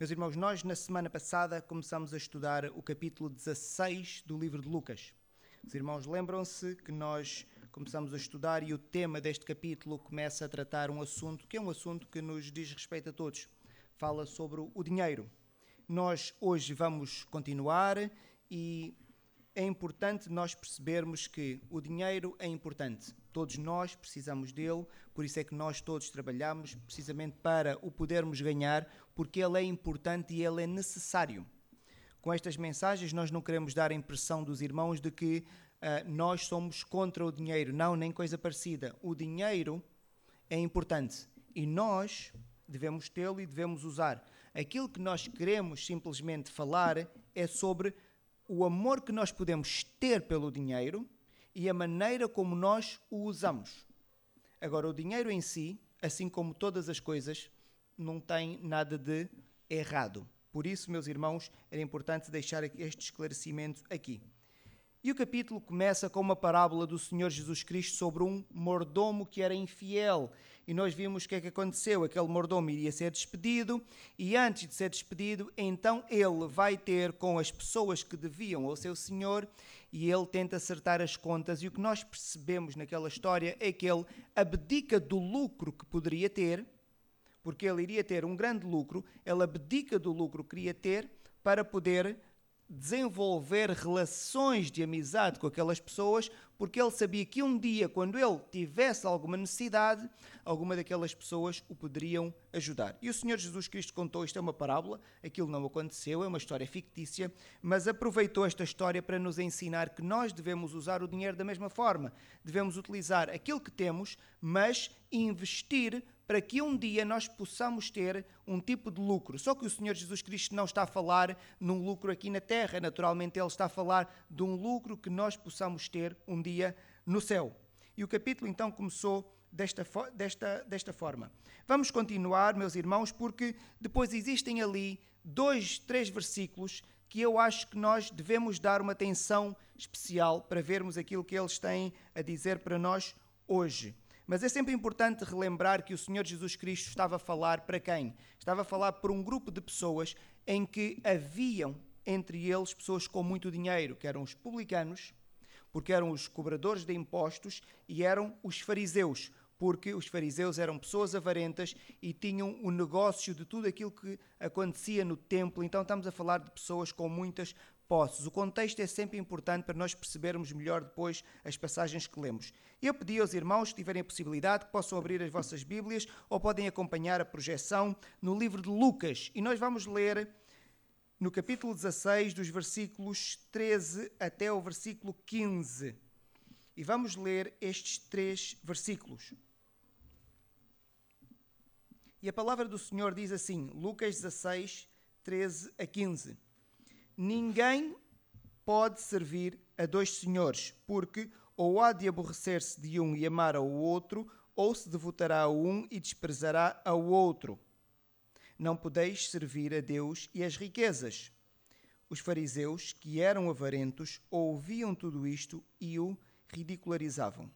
Meus irmãos, nós na semana passada começamos a estudar o capítulo 16 do livro de Lucas. Os irmãos lembram-se que nós começamos a estudar e o tema deste capítulo começa a tratar um assunto que é um assunto que nos diz respeito a todos. Fala sobre o dinheiro. Nós hoje vamos continuar e é importante nós percebermos que o dinheiro é importante. Todos nós precisamos dele, por isso é que nós todos trabalhamos precisamente para o podermos ganhar, porque ele é importante e ele é necessário. Com estas mensagens, nós não queremos dar a impressão dos irmãos de que uh, nós somos contra o dinheiro. Não, nem coisa parecida. O dinheiro é importante e nós devemos tê-lo e devemos usar. Aquilo que nós queremos simplesmente falar é sobre o amor que nós podemos ter pelo dinheiro e a maneira como nós o usamos. Agora, o dinheiro em si, assim como todas as coisas, não tem nada de errado. Por isso, meus irmãos, era importante deixar este esclarecimento aqui. E o capítulo começa com uma parábola do Senhor Jesus Cristo sobre um mordomo que era infiel. E nós vimos o que é que aconteceu. Aquele mordomo iria ser despedido, e antes de ser despedido, então ele vai ter com as pessoas que deviam ao seu senhor e ele tenta acertar as contas. E o que nós percebemos naquela história é que ele abdica do lucro que poderia ter, porque ele iria ter um grande lucro, ele abdica do lucro que queria ter para poder desenvolver relações de amizade com aquelas pessoas, porque ele sabia que um dia, quando ele tivesse alguma necessidade, alguma daquelas pessoas o poderiam ajudar. E o Senhor Jesus Cristo contou isto é uma parábola, aquilo não aconteceu, é uma história fictícia, mas aproveitou esta história para nos ensinar que nós devemos usar o dinheiro da mesma forma. Devemos utilizar aquilo que temos, mas investir para que um dia nós possamos ter um tipo de lucro. Só que o Senhor Jesus Cristo não está a falar num lucro aqui na terra, naturalmente, Ele está a falar de um lucro que nós possamos ter um dia no céu. E o capítulo então começou desta, desta, desta forma. Vamos continuar, meus irmãos, porque depois existem ali dois, três versículos que eu acho que nós devemos dar uma atenção especial para vermos aquilo que eles têm a dizer para nós hoje. Mas é sempre importante relembrar que o Senhor Jesus Cristo estava a falar para quem? Estava a falar para um grupo de pessoas em que haviam entre eles pessoas com muito dinheiro, que eram os publicanos, porque eram os cobradores de impostos, e eram os fariseus, porque os fariseus eram pessoas avarentas e tinham o negócio de tudo aquilo que acontecia no templo. Então estamos a falar de pessoas com muitas posses. O contexto é sempre importante para nós percebermos melhor depois as passagens que lemos. Eu pedi aos irmãos, se tiverem possibilidade, que possam abrir as vossas Bíblias ou podem acompanhar a projeção no livro de Lucas. E nós vamos ler no capítulo 16, dos versículos 13 até o versículo 15. E vamos ler estes três versículos. E a palavra do Senhor diz assim, Lucas 16, 13 a 15. Ninguém pode servir a dois senhores, porque ou há de aborrecer-se de um e amar ao outro, ou se devotará a um e desprezará ao outro. Não podeis servir a Deus e às riquezas. Os fariseus, que eram avarentos, ouviam tudo isto e o ridicularizavam.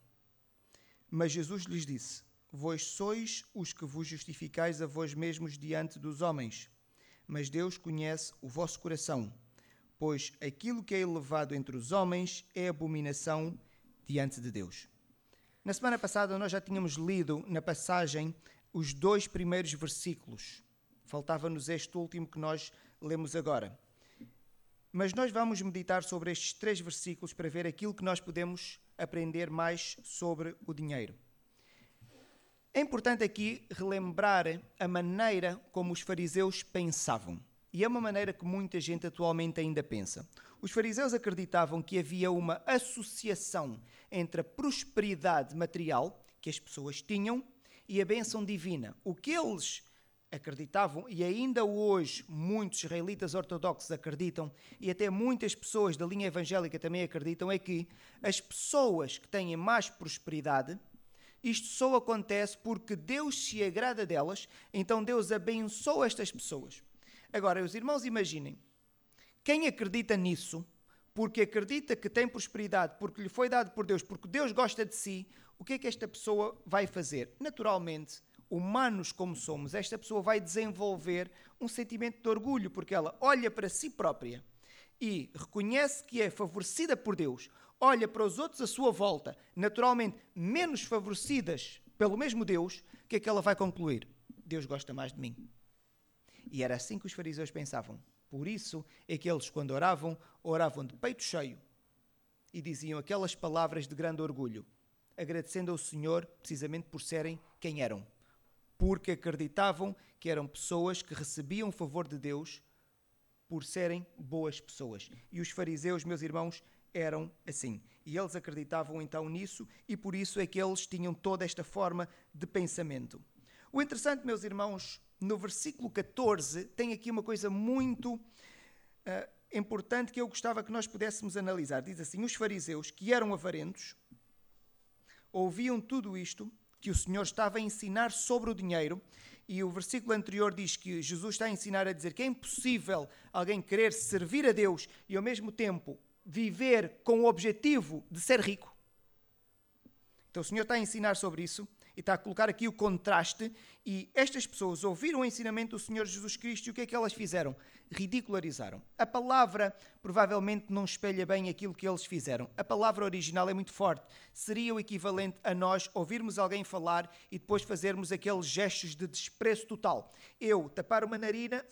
Mas Jesus lhes disse: Vós sois os que vos justificais a vós mesmos diante dos homens, mas Deus conhece o vosso coração pois aquilo que é elevado entre os homens é abominação diante de Deus. Na semana passada nós já tínhamos lido na passagem os dois primeiros versículos. Faltava-nos este último que nós lemos agora. Mas nós vamos meditar sobre estes três versículos para ver aquilo que nós podemos aprender mais sobre o dinheiro. É importante aqui relembrar a maneira como os fariseus pensavam. E é uma maneira que muita gente atualmente ainda pensa. Os fariseus acreditavam que havia uma associação entre a prosperidade material que as pessoas tinham e a bênção divina. O que eles acreditavam, e ainda hoje muitos israelitas ortodoxos acreditam, e até muitas pessoas da linha evangélica também acreditam, é que as pessoas que têm mais prosperidade, isto só acontece porque Deus se agrada delas, então Deus abençoa estas pessoas. Agora, os irmãos, imaginem, quem acredita nisso, porque acredita que tem prosperidade, porque lhe foi dado por Deus, porque Deus gosta de si, o que é que esta pessoa vai fazer? Naturalmente, humanos como somos, esta pessoa vai desenvolver um sentimento de orgulho, porque ela olha para si própria e reconhece que é favorecida por Deus, olha para os outros à sua volta, naturalmente menos favorecidas pelo mesmo Deus, o que é que ela vai concluir? Deus gosta mais de mim. E era assim que os fariseus pensavam. Por isso é que eles, quando oravam, oravam de peito cheio e diziam aquelas palavras de grande orgulho, agradecendo ao Senhor precisamente por serem quem eram. Porque acreditavam que eram pessoas que recebiam o favor de Deus por serem boas pessoas. E os fariseus, meus irmãos, eram assim. E eles acreditavam então nisso, e por isso é que eles tinham toda esta forma de pensamento. O interessante, meus irmãos, no versículo 14, tem aqui uma coisa muito uh, importante que eu gostava que nós pudéssemos analisar. Diz assim: Os fariseus, que eram avarentos, ouviam tudo isto que o Senhor estava a ensinar sobre o dinheiro. E o versículo anterior diz que Jesus está a ensinar a dizer que é impossível alguém querer servir a Deus e ao mesmo tempo viver com o objetivo de ser rico. Então o Senhor está a ensinar sobre isso e está a colocar aqui o contraste. E estas pessoas ouviram o ensinamento do Senhor Jesus Cristo e o que é que elas fizeram? Ridicularizaram. A palavra provavelmente não espelha bem aquilo que eles fizeram. A palavra original é muito forte. Seria o equivalente a nós ouvirmos alguém falar e depois fazermos aqueles gestos de desprezo total. Eu tapar uma narina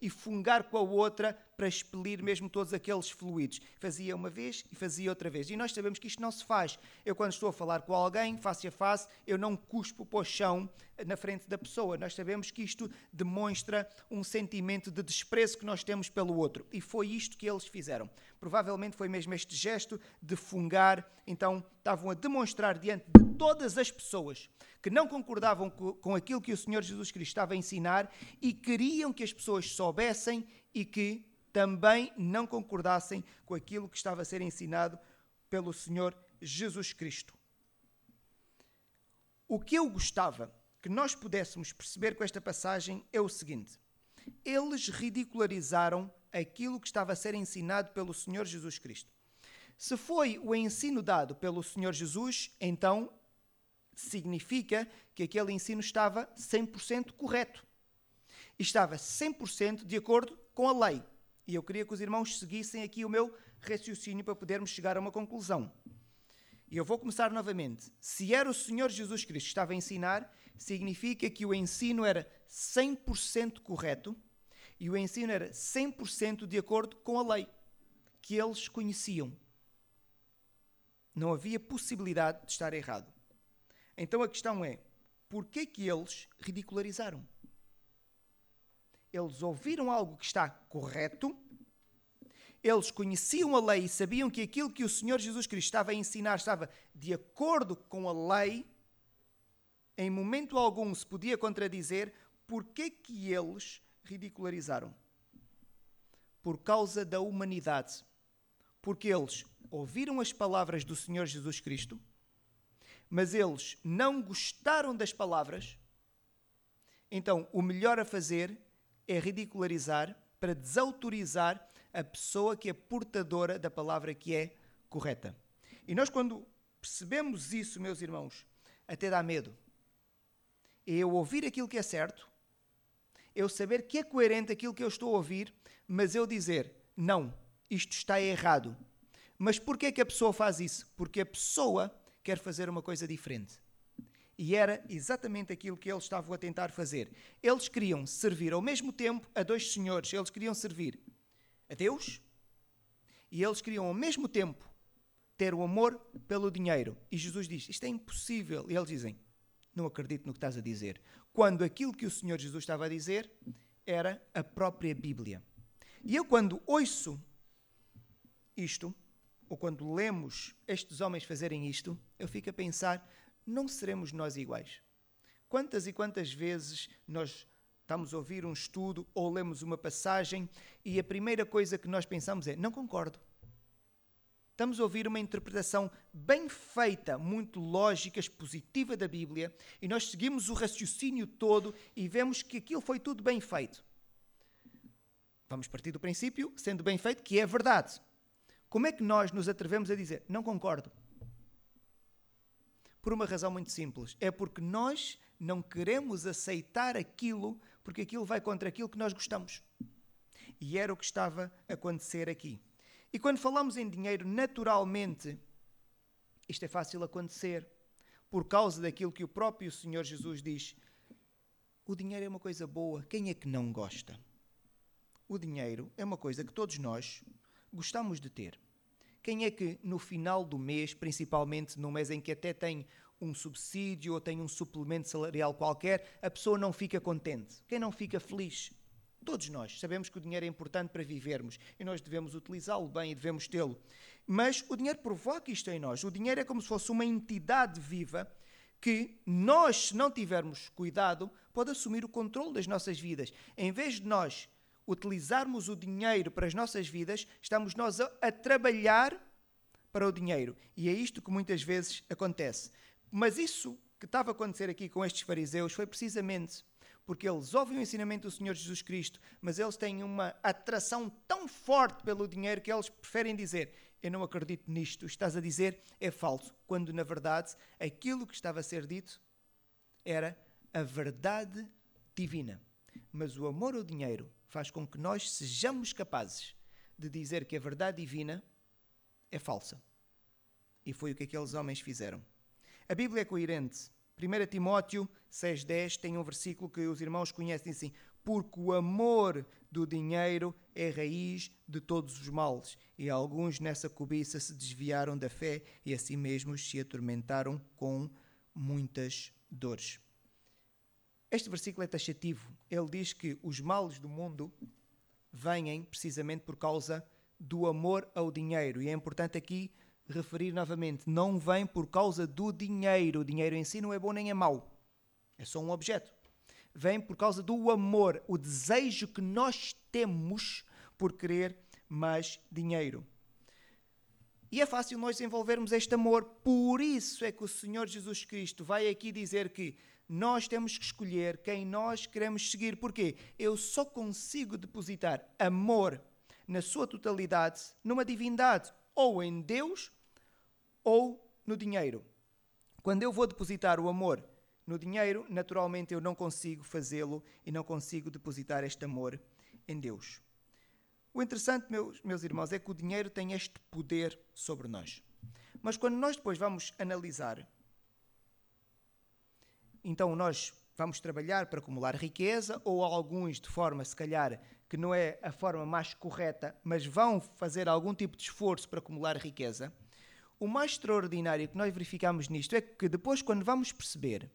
e fungar com a outra para expelir mesmo todos aqueles fluidos. Fazia uma vez e fazia outra vez. E nós sabemos que isto não se faz. Eu, quando estou a falar com alguém, face a face, eu não cuspo para o chão na frente da pessoa. Nós sabemos que isto demonstra um sentimento de desprezo que nós temos pelo outro. E foi isto que eles fizeram. Provavelmente foi mesmo este gesto de fungar. Então, estavam a demonstrar diante de todas as pessoas que não concordavam com aquilo que o Senhor Jesus Cristo estava a ensinar e queriam que as pessoas soubessem e que também não concordassem com aquilo que estava a ser ensinado pelo Senhor Jesus Cristo. O que eu gostava que nós pudéssemos perceber com esta passagem é o seguinte: eles ridicularizaram aquilo que estava a ser ensinado pelo Senhor Jesus Cristo. Se foi o ensino dado pelo Senhor Jesus, então significa que aquele ensino estava 100% correto. Estava 100% de acordo com a lei. E eu queria que os irmãos seguissem aqui o meu raciocínio para podermos chegar a uma conclusão. E eu vou começar novamente. Se era o Senhor Jesus Cristo que estava a ensinar, significa que o ensino era 100% correto e o ensino era 100% de acordo com a lei que eles conheciam. Não havia possibilidade de estar errado. Então a questão é: por que que eles ridicularizaram? Eles ouviram algo que está correto, eles conheciam a lei e sabiam que aquilo que o Senhor Jesus Cristo estava a ensinar estava de acordo com a lei, em momento algum se podia contradizer, por que que eles ridicularizaram? Por causa da humanidade. Porque eles ouviram as palavras do Senhor Jesus Cristo, mas eles não gostaram das palavras, então o melhor a fazer é ridicularizar para desautorizar a pessoa que é portadora da palavra que é correta. E nós, quando percebemos isso, meus irmãos, até dá medo. É eu ouvir aquilo que é certo, eu saber que é coerente aquilo que eu estou a ouvir, mas eu dizer, não, isto está errado. Mas porquê que a pessoa faz isso? Porque a pessoa quer fazer uma coisa diferente. E era exatamente aquilo que eles estavam a tentar fazer. Eles queriam servir ao mesmo tempo a dois senhores. Eles queriam servir a Deus e eles queriam ao mesmo tempo ter o amor pelo dinheiro. E Jesus diz: Isto é impossível. E eles dizem: Não acredito no que estás a dizer. Quando aquilo que o Senhor Jesus estava a dizer era a própria Bíblia. E eu, quando ouço isto, ou quando lemos estes homens fazerem isto, eu fico a pensar: não seremos nós iguais? Quantas e quantas vezes nós estamos a ouvir um estudo ou lemos uma passagem e a primeira coisa que nós pensamos é: não concordo. Estamos a ouvir uma interpretação bem feita, muito lógica, expositiva da Bíblia, e nós seguimos o raciocínio todo e vemos que aquilo foi tudo bem feito. Vamos partir do princípio, sendo bem feito, que é verdade. Como é que nós nos atrevemos a dizer não concordo? Por uma razão muito simples. É porque nós não queremos aceitar aquilo porque aquilo vai contra aquilo que nós gostamos. E era o que estava a acontecer aqui. E quando falamos em dinheiro, naturalmente, isto é fácil acontecer por causa daquilo que o próprio Senhor Jesus diz. O dinheiro é uma coisa boa, quem é que não gosta? O dinheiro é uma coisa que todos nós gostamos de ter. Quem é que no final do mês, principalmente no mês em que até tem um subsídio ou tem um suplemento salarial qualquer, a pessoa não fica contente? Quem não fica feliz? Todos nós sabemos que o dinheiro é importante para vivermos e nós devemos utilizá-lo bem e devemos tê-lo. Mas o dinheiro provoca isto em nós. O dinheiro é como se fosse uma entidade viva que nós, se não tivermos cuidado, pode assumir o controle das nossas vidas. Em vez de nós utilizarmos o dinheiro para as nossas vidas, estamos nós a, a trabalhar para o dinheiro. E é isto que muitas vezes acontece. Mas isso que estava a acontecer aqui com estes fariseus foi precisamente porque eles ouvem o ensinamento do Senhor Jesus Cristo, mas eles têm uma atração tão forte pelo dinheiro que eles preferem dizer: Eu não acredito nisto, estás a dizer é falso, quando na verdade aquilo que estava a ser dito era a verdade divina. Mas o amor ao dinheiro faz com que nós sejamos capazes de dizer que a verdade divina é falsa. E foi o que aqueles homens fizeram. A Bíblia é coerente. 1 Timóteo 6,10 tem um versículo que os irmãos conhecem assim: Porque o amor do dinheiro é raiz de todos os males, e alguns nessa cobiça se desviaram da fé e a si mesmos se atormentaram com muitas dores. Este versículo é taxativo. Ele diz que os males do mundo vêm precisamente por causa do amor ao dinheiro. E é importante aqui referir novamente: não vem por causa do dinheiro. O dinheiro em si não é bom nem é mau. É só um objeto. Vem por causa do amor, o desejo que nós temos por querer mais dinheiro. E é fácil nós desenvolvermos este amor. Por isso é que o Senhor Jesus Cristo vai aqui dizer que nós temos que escolher quem nós queremos seguir. Porquê? Eu só consigo depositar amor na sua totalidade numa divindade, ou em Deus ou no dinheiro. Quando eu vou depositar o amor no dinheiro, naturalmente eu não consigo fazê-lo e não consigo depositar este amor em Deus. O interessante, meus, meus irmãos, é que o dinheiro tem este poder sobre nós. Mas quando nós depois vamos analisar então nós vamos trabalhar para acumular riqueza, ou alguns de forma, se calhar, que não é a forma mais correta, mas vão fazer algum tipo de esforço para acumular riqueza. O mais extraordinário que nós verificamos nisto é que depois, quando vamos perceber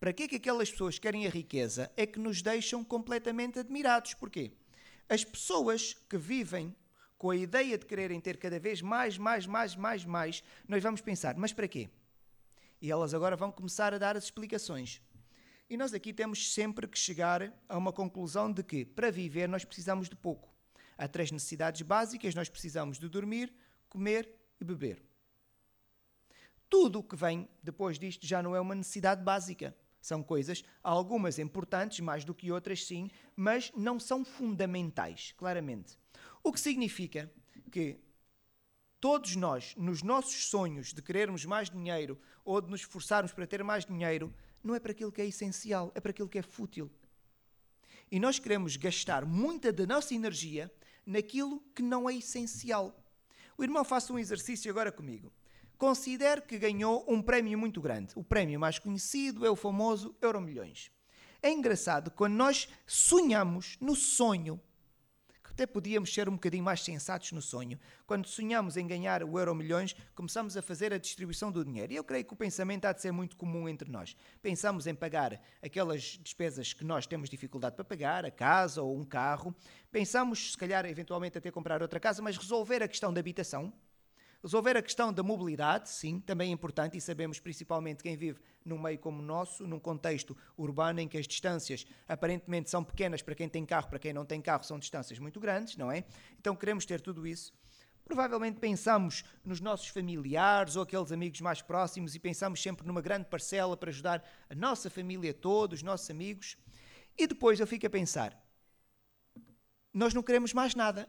para que é que aquelas pessoas querem a riqueza, é que nos deixam completamente admirados. Porquê? As pessoas que vivem com a ideia de quererem ter cada vez mais, mais, mais, mais, mais, nós vamos pensar, mas para quê? E elas agora vão começar a dar as explicações. E nós aqui temos sempre que chegar a uma conclusão de que, para viver, nós precisamos de pouco. Há três necessidades básicas: nós precisamos de dormir, comer e beber. Tudo o que vem depois disto já não é uma necessidade básica. São coisas, algumas importantes, mais do que outras, sim, mas não são fundamentais, claramente. O que significa que todos nós, nos nossos sonhos de querermos mais dinheiro ou de nos esforçarmos para ter mais dinheiro, não é para aquilo que é essencial, é para aquilo que é fútil. E nós queremos gastar muita da nossa energia naquilo que não é essencial. O irmão faça um exercício agora comigo. Considere que ganhou um prémio muito grande. O prémio mais conhecido é o famoso Euromilhões. É engraçado quando nós sonhamos no sonho até podíamos ser um bocadinho mais sensatos no sonho. Quando sonhamos em ganhar o euro milhões, começamos a fazer a distribuição do dinheiro. E eu creio que o pensamento há de ser muito comum entre nós. Pensamos em pagar aquelas despesas que nós temos dificuldade para pagar, a casa ou um carro. Pensamos, se calhar, eventualmente até comprar outra casa, mas resolver a questão da habitação, Resolver a questão da mobilidade, sim, também é importante e sabemos principalmente quem vive num meio como o nosso, num contexto urbano em que as distâncias aparentemente são pequenas para quem tem carro, para quem não tem carro são distâncias muito grandes, não é? Então queremos ter tudo isso. Provavelmente pensamos nos nossos familiares ou aqueles amigos mais próximos e pensamos sempre numa grande parcela para ajudar a nossa família toda, os nossos amigos. E depois eu fico a pensar: nós não queremos mais nada.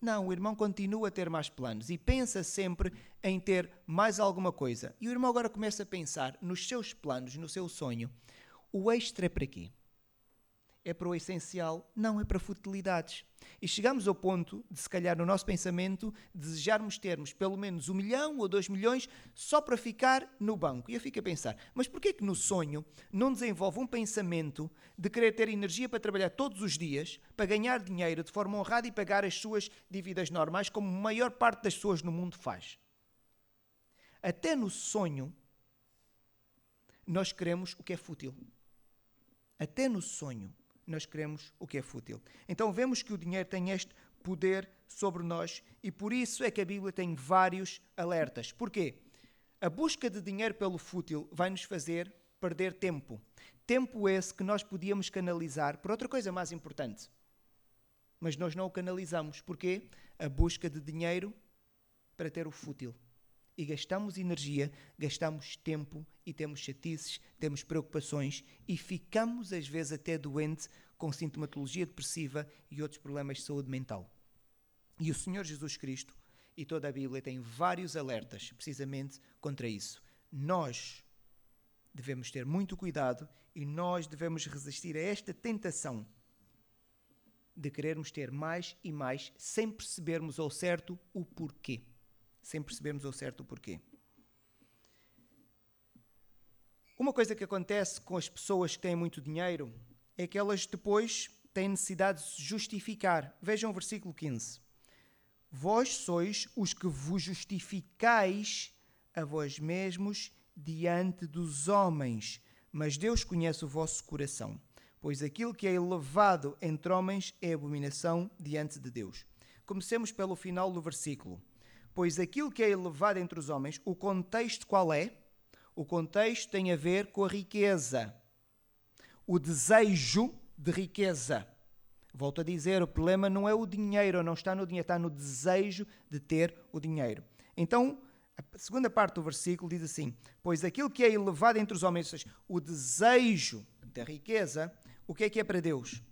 Não, o irmão continua a ter mais planos e pensa sempre em ter mais alguma coisa. E o irmão agora começa a pensar nos seus planos, no seu sonho. O extra é para quê? É para o essencial? Não, é para futilidades. E chegamos ao ponto de, se calhar, no nosso pensamento, desejarmos termos pelo menos um milhão ou dois milhões só para ficar no banco. E eu fico a pensar, mas porquê que no sonho não desenvolve um pensamento de querer ter energia para trabalhar todos os dias, para ganhar dinheiro de forma honrada e pagar as suas dívidas normais, como a maior parte das pessoas no mundo faz? Até no sonho, nós queremos o que é fútil. Até no sonho, nós queremos o que é fútil. Então vemos que o dinheiro tem este poder sobre nós e por isso é que a Bíblia tem vários alertas. Porquê? A busca de dinheiro pelo fútil vai nos fazer perder tempo. Tempo esse que nós podíamos canalizar por outra coisa mais importante. Mas nós não o canalizamos. Porquê? A busca de dinheiro para ter o fútil e gastamos energia, gastamos tempo e temos chatices, temos preocupações e ficamos às vezes até doentes com sintomatologia depressiva e outros problemas de saúde mental. E o Senhor Jesus Cristo e toda a Bíblia tem vários alertas precisamente contra isso. Nós devemos ter muito cuidado e nós devemos resistir a esta tentação de querermos ter mais e mais sem percebermos ao certo o porquê sem percebermos ao certo o porquê. Uma coisa que acontece com as pessoas que têm muito dinheiro é que elas depois têm necessidade de se justificar. Vejam o versículo 15. Vós sois os que vos justificais a vós mesmos diante dos homens, mas Deus conhece o vosso coração, pois aquilo que é elevado entre homens é abominação diante de Deus. Comecemos pelo final do versículo. Pois aquilo que é elevado entre os homens, o contexto qual é? O contexto tem a ver com a riqueza. O desejo de riqueza. Volto a dizer, o problema não é o dinheiro, não está no dinheiro, está no desejo de ter o dinheiro. Então, a segunda parte do versículo diz assim: Pois aquilo que é elevado entre os homens, ou seja, o desejo da riqueza, o que é que é para Deus?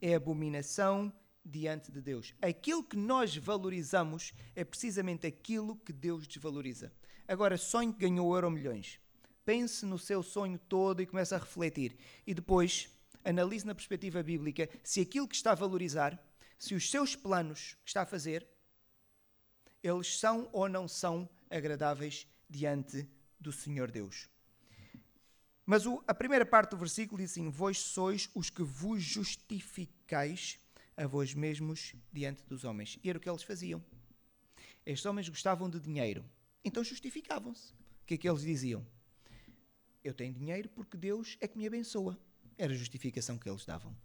É abominação diante de Deus. Aquilo que nós valorizamos é precisamente aquilo que Deus desvaloriza. Agora, sonho que ganhou euro milhões. Pense no seu sonho todo e comece a refletir. E depois, analise na perspectiva bíblica se aquilo que está a valorizar, se os seus planos que está a fazer, eles são ou não são agradáveis diante do Senhor Deus. Mas o, a primeira parte do versículo diz assim: Vós sois os que vos justificais a vós mesmos diante dos homens. E era o que eles faziam. Estes homens gostavam de dinheiro, então justificavam-se. O que é que eles diziam? Eu tenho dinheiro porque Deus é que me abençoa. Era a justificação que eles davam.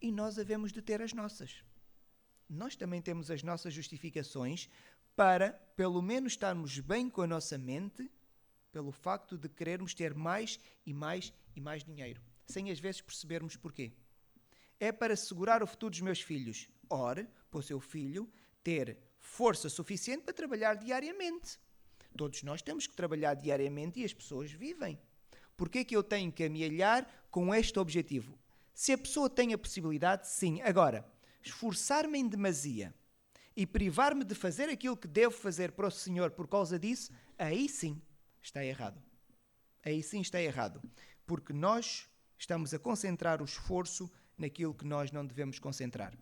E nós havemos de ter as nossas. Nós também temos as nossas justificações para, pelo menos, estarmos bem com a nossa mente pelo facto de querermos ter mais e mais e mais dinheiro, sem às vezes percebermos porquê é para segurar o futuro dos meus filhos. Ore o seu filho ter força suficiente para trabalhar diariamente. Todos nós temos que trabalhar diariamente e as pessoas vivem. Por que é que eu tenho que amealhar com este objetivo? Se a pessoa tem a possibilidade, sim. Agora, esforçar-me em demasia e privar-me de fazer aquilo que devo fazer para o Senhor por causa disso, aí sim está errado. Aí sim está errado. Porque nós estamos a concentrar o esforço naquilo que nós não devemos concentrar.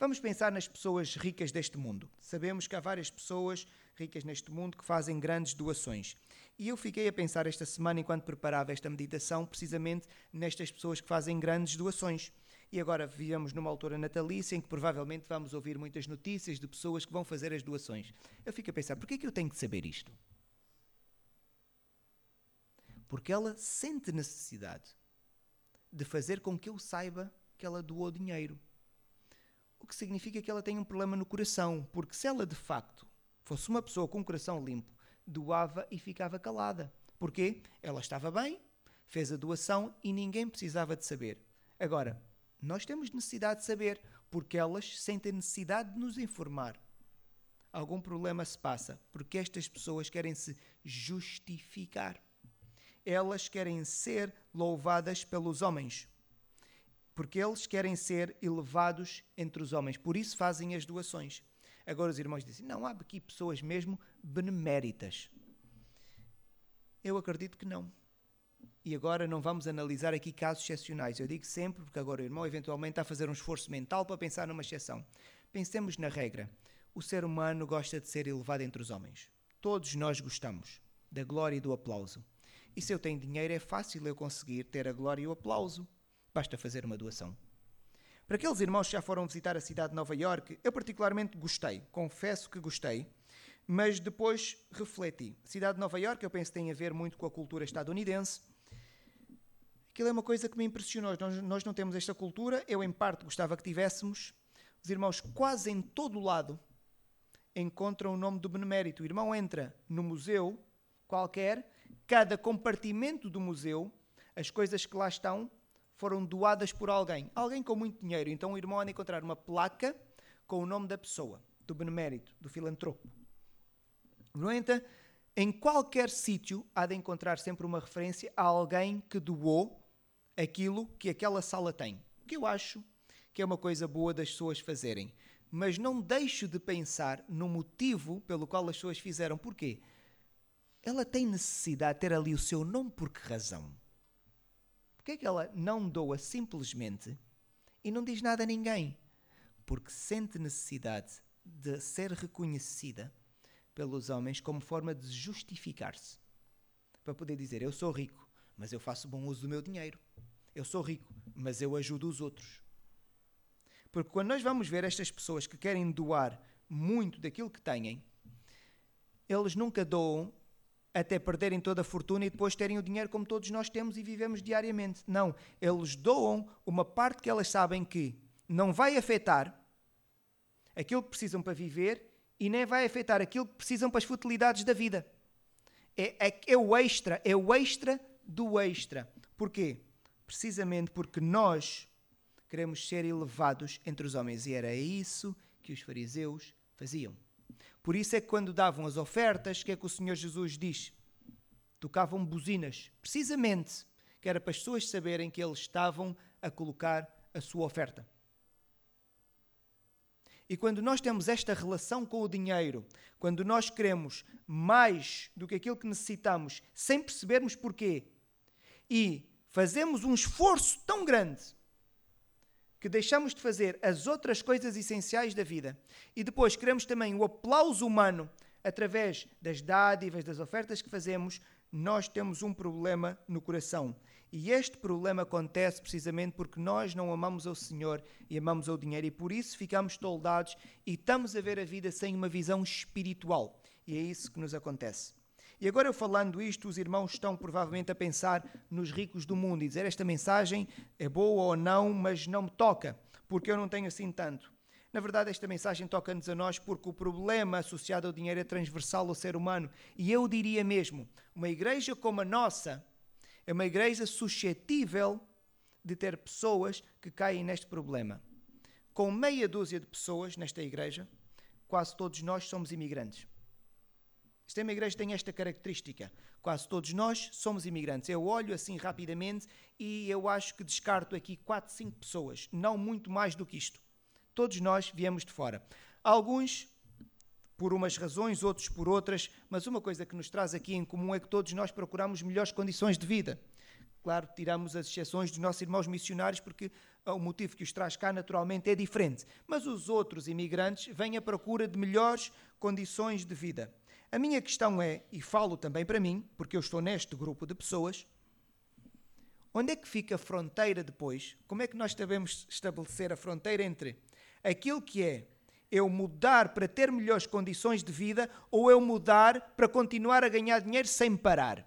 Vamos pensar nas pessoas ricas deste mundo. Sabemos que há várias pessoas ricas neste mundo que fazem grandes doações. E eu fiquei a pensar esta semana, enquanto preparava esta meditação, precisamente nestas pessoas que fazem grandes doações. E agora vivemos numa altura natalícia em que provavelmente vamos ouvir muitas notícias de pessoas que vão fazer as doações. Eu fico a pensar, por que é que eu tenho que saber isto? Porque ela sente necessidade de fazer com que eu saiba que ela doou dinheiro. O que significa que ela tem um problema no coração, porque se ela de facto fosse uma pessoa com o coração limpo, doava e ficava calada. Porquê? Ela estava bem, fez a doação e ninguém precisava de saber. Agora, nós temos necessidade de saber, porque elas sentem necessidade de nos informar. Algum problema se passa, porque estas pessoas querem se justificar. Elas querem ser louvadas pelos homens porque eles querem ser elevados entre os homens, por isso fazem as doações. Agora os irmãos dizem: não, há aqui pessoas mesmo beneméritas. Eu acredito que não. e agora não vamos analisar aqui casos excepcionais. Eu digo sempre, porque agora o irmão eventualmente está a fazer um esforço mental para pensar numa exceção. Pensemos na regra. O ser humano gosta de ser elevado entre os homens. Todos nós gostamos da glória e do aplauso. E se eu tenho dinheiro, é fácil eu conseguir ter a glória e o aplauso. Basta fazer uma doação. Para aqueles irmãos que já foram visitar a cidade de Nova York, eu particularmente gostei. Confesso que gostei. Mas depois refleti. A cidade de Nova York, eu penso, tem a ver muito com a cultura estadunidense Aquilo é uma coisa que me impressionou. Nós, nós não temos esta cultura, eu em parte gostava que tivéssemos. Os irmãos, quase em todo o lado, encontram o nome do benemérito. O irmão entra no museu qualquer, cada compartimento do museu, as coisas que lá estão foram doadas por alguém. Alguém com muito dinheiro. Então o irmão anda a encontrar uma placa com o nome da pessoa, do benemérito, do filantropo. No entanto, em qualquer sítio há de encontrar sempre uma referência a alguém que doou aquilo que aquela sala tem. Que eu acho que é uma coisa boa das pessoas fazerem. Mas não deixo de pensar no motivo pelo qual as pessoas fizeram. Porquê? Ela tem necessidade de ter ali o seu nome por que razão? Porquê é que ela não doa simplesmente e não diz nada a ninguém? Porque sente necessidade de ser reconhecida pelos homens como forma de justificar-se. Para poder dizer: Eu sou rico, mas eu faço bom uso do meu dinheiro. Eu sou rico, mas eu ajudo os outros. Porque quando nós vamos ver estas pessoas que querem doar muito daquilo que têm, eles nunca doam até perderem toda a fortuna e depois terem o dinheiro como todos nós temos e vivemos diariamente. Não, eles doam uma parte que elas sabem que não vai afetar aquilo que precisam para viver e nem vai afetar aquilo que precisam para as futilidades da vida. É, é, é o extra, é o extra do extra. Porquê? precisamente porque nós queremos ser elevados entre os homens. E era isso que os fariseus faziam. Por isso é que quando davam as ofertas, o que é que o Senhor Jesus diz? Tocavam buzinas, precisamente, que era para as pessoas saberem que eles estavam a colocar a sua oferta. E quando nós temos esta relação com o dinheiro, quando nós queremos mais do que aquilo que necessitamos, sem percebermos porquê, e fazemos um esforço tão grande que deixamos de fazer as outras coisas essenciais da vida e depois queremos também o aplauso humano através das dádivas, das ofertas que fazemos, nós temos um problema no coração. E este problema acontece precisamente porque nós não amamos ao Senhor e amamos ao dinheiro e por isso ficamos toldados e estamos a ver a vida sem uma visão espiritual. E é isso que nos acontece. E agora eu falando isto, os irmãos estão provavelmente a pensar nos ricos do mundo e dizer esta mensagem é boa ou não, mas não me toca, porque eu não tenho assim tanto. Na verdade, esta mensagem toca-nos a nós porque o problema associado ao dinheiro é transversal ao ser humano. E eu diria mesmo, uma igreja como a nossa é uma igreja suscetível de ter pessoas que caem neste problema. Com meia dúzia de pessoas nesta igreja, quase todos nós somos imigrantes. Esta igreja tem esta característica. Quase todos nós somos imigrantes. Eu olho assim rapidamente e eu acho que descarto aqui 4, 5 pessoas, não muito mais do que isto. Todos nós viemos de fora. Alguns por umas razões, outros por outras, mas uma coisa que nos traz aqui em comum é que todos nós procuramos melhores condições de vida. Claro, tiramos as exceções dos nossos irmãos missionários porque o motivo que os traz cá naturalmente é diferente. Mas os outros imigrantes vêm à procura de melhores condições de vida. A minha questão é, e falo também para mim, porque eu estou neste grupo de pessoas, onde é que fica a fronteira depois? Como é que nós devemos estabelecer a fronteira entre aquilo que é eu mudar para ter melhores condições de vida ou eu mudar para continuar a ganhar dinheiro sem parar?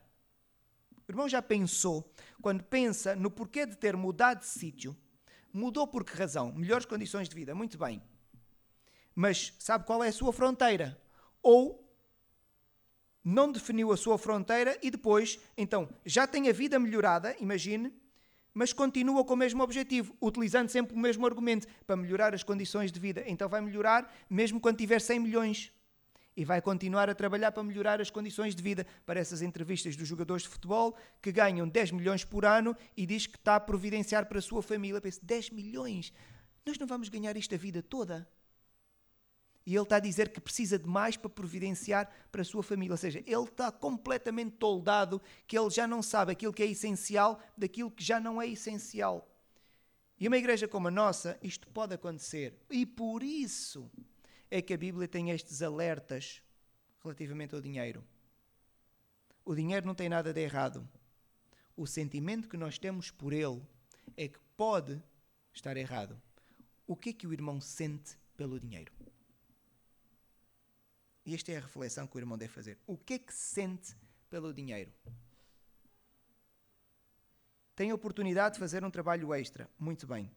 O irmão já pensou, quando pensa no porquê de ter mudado de sítio, mudou por que razão? Melhores condições de vida, muito bem. Mas sabe qual é a sua fronteira? Ou não definiu a sua fronteira e depois, então, já tem a vida melhorada, imagine, mas continua com o mesmo objetivo, utilizando sempre o mesmo argumento para melhorar as condições de vida. Então vai melhorar mesmo quando tiver 100 milhões. E vai continuar a trabalhar para melhorar as condições de vida. Para essas entrevistas dos jogadores de futebol que ganham 10 milhões por ano e diz que está a providenciar para a sua família. Pensa, 10 milhões? Nós não vamos ganhar isto a vida toda. E ele está a dizer que precisa de mais para providenciar para a sua família. Ou seja, ele está completamente toldado que ele já não sabe aquilo que é essencial daquilo que já não é essencial. E uma igreja como a nossa, isto pode acontecer. E por isso é que a Bíblia tem estes alertas relativamente ao dinheiro. O dinheiro não tem nada de errado. O sentimento que nós temos por ele é que pode estar errado. O que é que o irmão sente pelo dinheiro? E esta é a reflexão que o irmão deve fazer. O que é que sente pelo dinheiro? Tem a oportunidade de fazer um trabalho extra. Muito bem.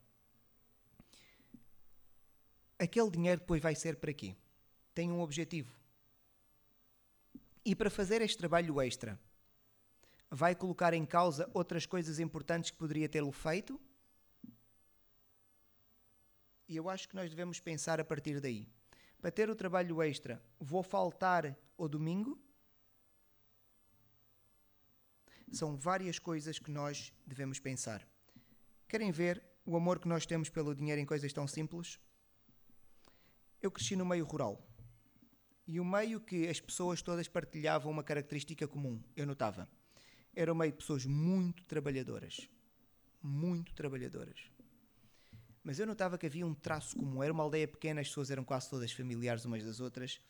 Aquele dinheiro depois vai ser para quê? Tem um objetivo. E para fazer este trabalho extra, vai colocar em causa outras coisas importantes que poderia tê-lo feito? E eu acho que nós devemos pensar a partir daí. Para ter o trabalho extra, vou faltar ao domingo? São várias coisas que nós devemos pensar. Querem ver o amor que nós temos pelo dinheiro em coisas tão simples? Eu cresci no meio rural. E o meio que as pessoas todas partilhavam uma característica comum, eu notava. Era o meio de pessoas muito trabalhadoras. Muito trabalhadoras. Mas eu notava que havia um traço comum. Era uma aldeia pequena, as pessoas eram quase todas familiares umas das outras.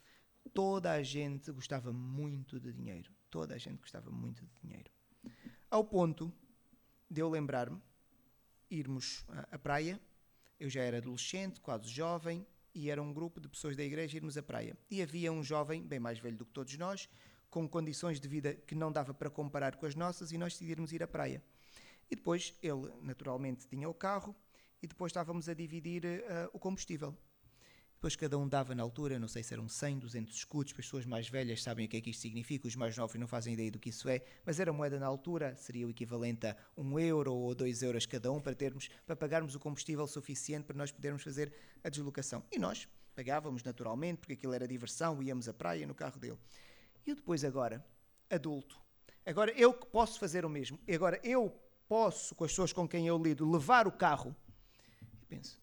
Toda a gente gostava muito de dinheiro. Toda a gente gostava muito de dinheiro. Ao ponto de eu lembrar-me irmos à praia. Eu já era adolescente, quase jovem, e era um grupo de pessoas da igreja irmos à praia. E havia um jovem, bem mais velho do que todos nós, com condições de vida que não dava para comparar com as nossas, e nós decidimos ir à praia. E depois ele, naturalmente, tinha o carro, e depois estávamos a dividir uh, o combustível. Depois cada um dava na altura, não sei se eram 100, 200 escudos, as pessoas mais velhas sabem o que é que isto significa, os mais novos não fazem ideia do que isso é, mas era moeda na altura, seria o equivalente a 1 euro ou 2 euros cada um para, termos, para pagarmos o combustível suficiente para nós podermos fazer a deslocação. E nós pagávamos naturalmente, porque aquilo era diversão, íamos à praia no carro dele. E depois agora, adulto, agora eu que posso fazer o mesmo, agora eu posso, com as pessoas com quem eu lido, levar o carro penso,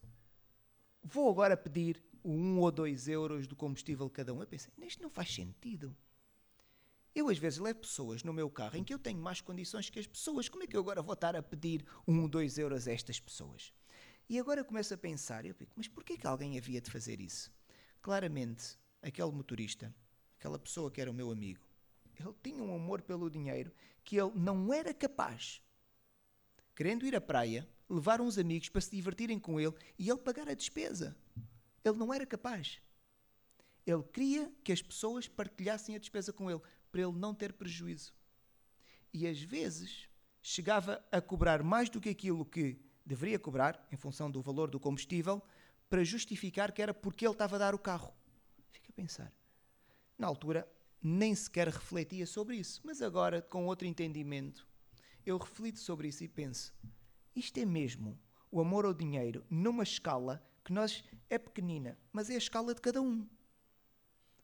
vou agora pedir o 1 ou 2 euros do combustível cada um. Eu pensei, isto não faz sentido. Eu às vezes levo pessoas no meu carro em que eu tenho mais condições que as pessoas. Como é que eu agora vou estar a pedir 1 ou 2 euros a estas pessoas? E agora começo a pensar, eu fico, mas porquê que alguém havia de fazer isso? Claramente, aquele motorista, aquela pessoa que era o meu amigo, ele tinha um amor pelo dinheiro que ele não era capaz, querendo ir à praia, levar uns amigos para se divertirem com ele e ele pagar a despesa. Ele não era capaz. Ele queria que as pessoas partilhassem a despesa com ele, para ele não ter prejuízo. E às vezes chegava a cobrar mais do que aquilo que deveria cobrar, em função do valor do combustível, para justificar que era porque ele estava a dar o carro. Fica a pensar. Na altura, nem sequer refletia sobre isso, mas agora, com outro entendimento, eu reflito sobre isso e penso: isto é mesmo o amor ao dinheiro numa escala que nós é pequenina, mas é a escala de cada um.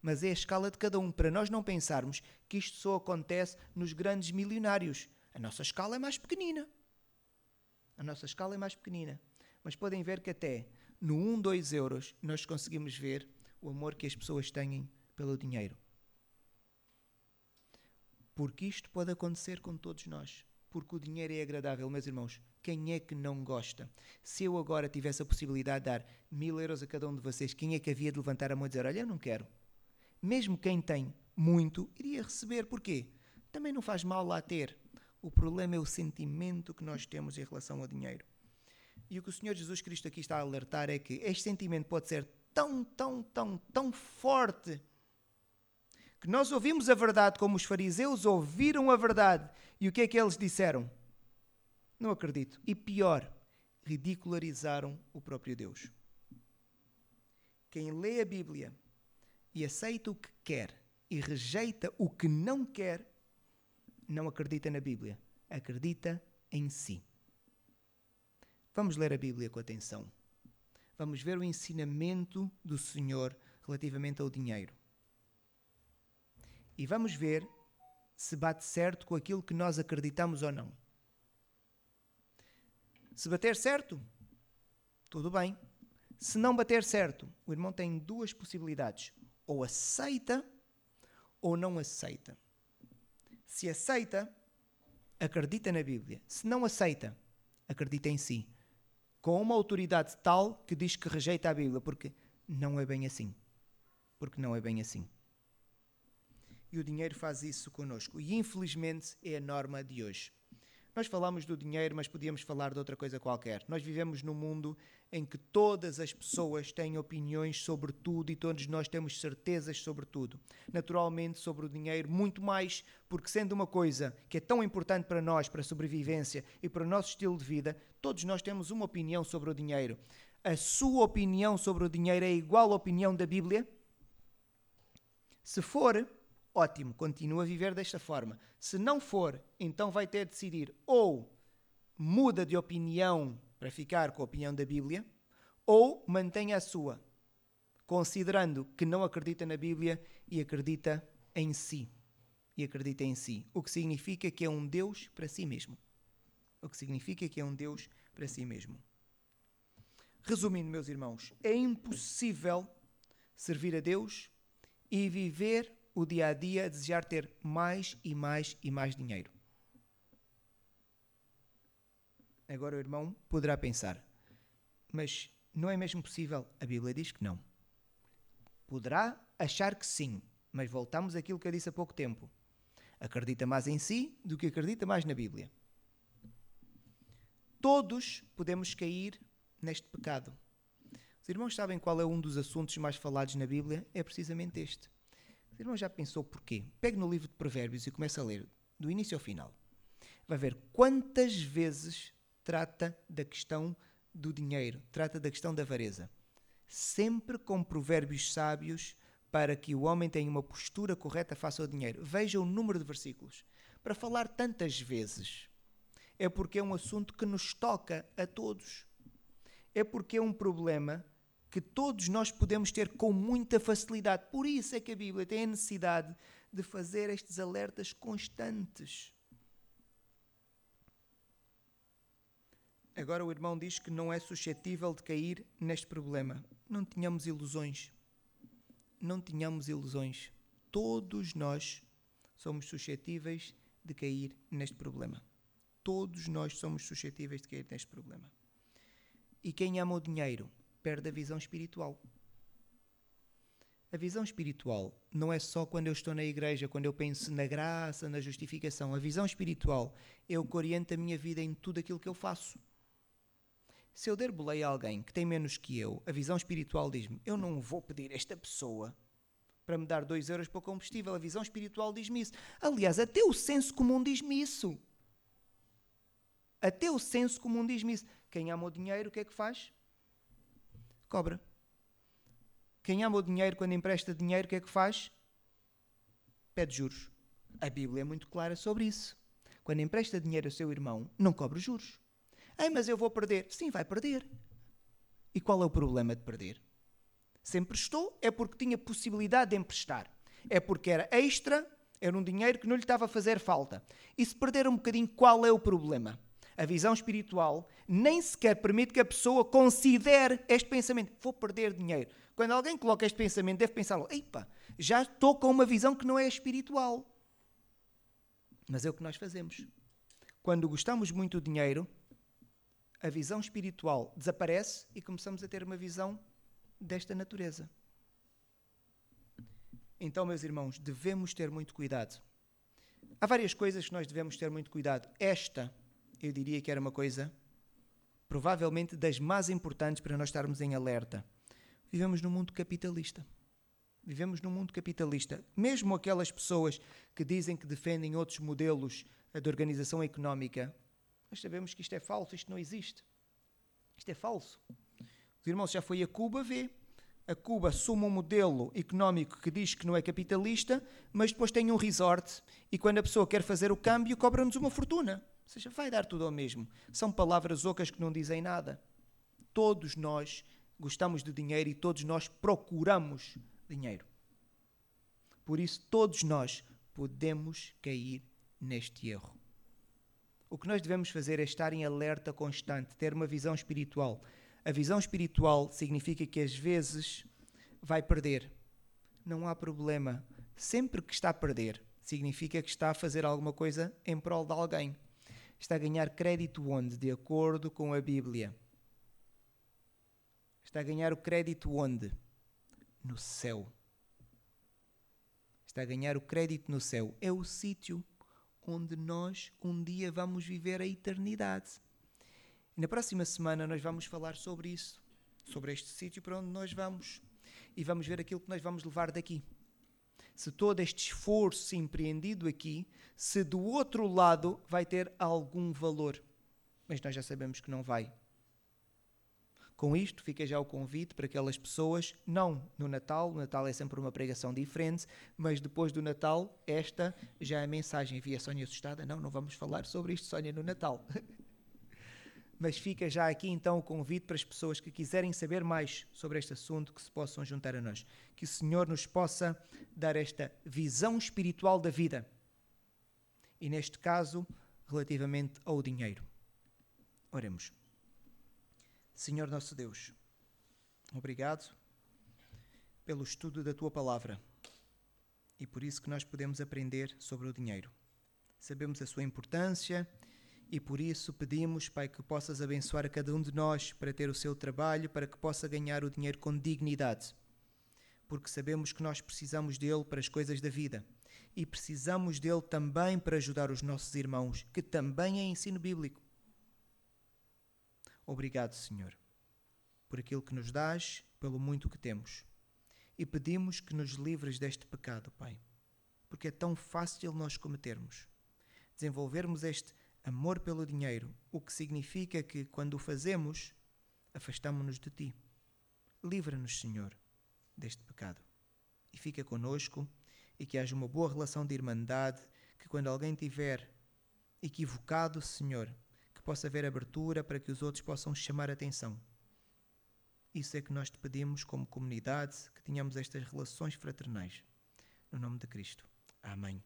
Mas é a escala de cada um, para nós não pensarmos que isto só acontece nos grandes milionários. A nossa escala é mais pequenina. A nossa escala é mais pequenina. Mas podem ver que até no 1, 2 euros nós conseguimos ver o amor que as pessoas têm pelo dinheiro. Porque isto pode acontecer com todos nós. Porque o dinheiro é agradável, meus irmãos. Quem é que não gosta? Se eu agora tivesse a possibilidade de dar mil euros a cada um de vocês, quem é que havia de levantar a mão e dizer: Olha, eu não quero? Mesmo quem tem muito, iria receber. Porquê? Também não faz mal lá ter. O problema é o sentimento que nós temos em relação ao dinheiro. E o que o Senhor Jesus Cristo aqui está a alertar é que este sentimento pode ser tão, tão, tão, tão forte que nós ouvimos a verdade como os fariseus ouviram a verdade. E o que é que eles disseram? Não acredito. E pior, ridicularizaram o próprio Deus. Quem lê a Bíblia e aceita o que quer e rejeita o que não quer, não acredita na Bíblia, acredita em si. Vamos ler a Bíblia com atenção. Vamos ver o ensinamento do Senhor relativamente ao dinheiro. E vamos ver se bate certo com aquilo que nós acreditamos ou não. Se bater certo, tudo bem. Se não bater certo, o irmão tem duas possibilidades: ou aceita ou não aceita. Se aceita, acredita na Bíblia. Se não aceita, acredita em si. Com uma autoridade tal que diz que rejeita a Bíblia, porque não é bem assim. Porque não é bem assim. E o dinheiro faz isso conosco. E infelizmente é a norma de hoje. Nós falamos do dinheiro, mas podíamos falar de outra coisa qualquer. Nós vivemos num mundo em que todas as pessoas têm opiniões sobre tudo e todos nós temos certezas sobre tudo. Naturalmente, sobre o dinheiro, muito mais, porque sendo uma coisa que é tão importante para nós, para a sobrevivência e para o nosso estilo de vida, todos nós temos uma opinião sobre o dinheiro. A sua opinião sobre o dinheiro é igual à opinião da Bíblia? Se for, ótimo, continua a viver desta forma. Se não for, então vai ter de decidir ou muda de opinião para ficar com a opinião da Bíblia, ou mantenha a sua, considerando que não acredita na Bíblia e acredita em si. E acredita em si. O que significa que é um Deus para si mesmo. O que significa que é um Deus para si mesmo. Resumindo, meus irmãos, é impossível servir a Deus e viver o dia a dia a desejar ter mais e mais e mais dinheiro. Agora o irmão poderá pensar, mas não é mesmo possível? A Bíblia diz que não. Poderá achar que sim, mas voltamos àquilo que eu disse há pouco tempo. Acredita mais em si do que acredita mais na Bíblia. Todos podemos cair neste pecado. Os irmãos sabem qual é um dos assuntos mais falados na Bíblia? É precisamente este. Irmão já pensou porquê? Pegue no livro de Provérbios e comece a ler, do início ao final. Vai ver quantas vezes trata da questão do dinheiro, trata da questão da avareza. Sempre com provérbios sábios para que o homem tenha uma postura correta face ao dinheiro. Veja o número de versículos. Para falar tantas vezes, é porque é um assunto que nos toca a todos. É porque é um problema que todos nós podemos ter com muita facilidade. Por isso é que a Bíblia tem a necessidade de fazer estes alertas constantes. Agora o irmão diz que não é suscetível de cair neste problema. Não tenhamos ilusões. Não tenhamos ilusões. Todos nós somos suscetíveis de cair neste problema. Todos nós somos suscetíveis de cair neste problema. E quem ama o dinheiro perde a visão espiritual. A visão espiritual não é só quando eu estou na igreja, quando eu penso na graça, na justificação. A visão espiritual é o que orienta a minha vida em tudo aquilo que eu faço. Se eu der boleia a alguém que tem menos que eu, a visão espiritual diz-me: eu não vou pedir esta pessoa para me dar 2 euros para o combustível. A visão espiritual diz-me isso. Aliás, até o senso comum diz-me isso. Até o senso comum diz-me isso. Quem ama o dinheiro, o que é que faz? Cobra. Quem ama o dinheiro quando empresta dinheiro, o que é que faz? Pede juros. A Bíblia é muito clara sobre isso. Quando empresta dinheiro ao seu irmão, não cobre juros. Ei, mas eu vou perder. Sim, vai perder. E qual é o problema de perder? Se emprestou, é porque tinha possibilidade de emprestar. É porque era extra, era um dinheiro que não lhe estava a fazer falta. E se perder um bocadinho, qual é o problema? A visão espiritual nem sequer permite que a pessoa considere este pensamento. Vou perder dinheiro. Quando alguém coloca este pensamento, deve pensar: Eipa, já estou com uma visão que não é espiritual. Mas é o que nós fazemos. Quando gostamos muito do dinheiro, a visão espiritual desaparece e começamos a ter uma visão desta natureza. Então, meus irmãos, devemos ter muito cuidado. Há várias coisas que nós devemos ter muito cuidado. Esta eu diria que era uma coisa provavelmente das mais importantes para nós estarmos em alerta. Vivemos num mundo capitalista. Vivemos num mundo capitalista. Mesmo aquelas pessoas que dizem que defendem outros modelos de organização económica, nós sabemos que isto é falso, isto não existe. Isto é falso. Os irmãos já foi a Cuba ver. A Cuba assume um modelo económico que diz que não é capitalista, mas depois tem um resort e quando a pessoa quer fazer o câmbio cobra-nos uma fortuna seja, vai dar tudo ao mesmo. São palavras ocas que não dizem nada. Todos nós gostamos de dinheiro e todos nós procuramos dinheiro. Por isso, todos nós podemos cair neste erro. O que nós devemos fazer é estar em alerta constante, ter uma visão espiritual. a visão espiritual significa que às vezes vai perder. Não há problema. Sempre que está a perder, significa que está a fazer alguma coisa em prol de alguém. Está a ganhar crédito onde? De acordo com a Bíblia. Está a ganhar o crédito onde? No céu. Está a ganhar o crédito no céu. É o sítio onde nós um dia vamos viver a eternidade. E na próxima semana nós vamos falar sobre isso, sobre este sítio para onde nós vamos e vamos ver aquilo que nós vamos levar daqui. Se todo este esforço empreendido aqui, se do outro lado vai ter algum valor. Mas nós já sabemos que não vai. Com isto, fica já o convite para aquelas pessoas, não no Natal, o Natal é sempre uma pregação diferente, mas depois do Natal, esta já é a mensagem. Via Sónia assustada, não, não vamos falar sobre isto, Sónia, no Natal. mas fica já aqui então o convite para as pessoas que quiserem saber mais sobre este assunto que se possam juntar a nós. Que o Senhor nos possa dar esta visão espiritual da vida. E neste caso, relativamente ao dinheiro. Oremos. Senhor nosso Deus, obrigado pelo estudo da tua palavra e por isso que nós podemos aprender sobre o dinheiro. Sabemos a sua importância e por isso pedimos, Pai, que possas abençoar a cada um de nós para ter o seu trabalho, para que possa ganhar o dinheiro com dignidade. Porque sabemos que nós precisamos dele para as coisas da vida e precisamos dele também para ajudar os nossos irmãos, que também é ensino bíblico. Obrigado, Senhor, por aquilo que nos dás, pelo muito que temos. E pedimos que nos livres deste pecado, Pai, porque é tão fácil nós cometermos. Desenvolvermos este amor pelo dinheiro, o que significa que, quando o fazemos, afastamos-nos de Ti. Livra-nos, Senhor, deste pecado. E fica conosco e que haja uma boa relação de irmandade, que quando alguém tiver equivocado, Senhor, que possa haver abertura para que os outros possam chamar atenção. Isso é que nós te pedimos como comunidade, que tenhamos estas relações fraternais. No nome de Cristo. Amém.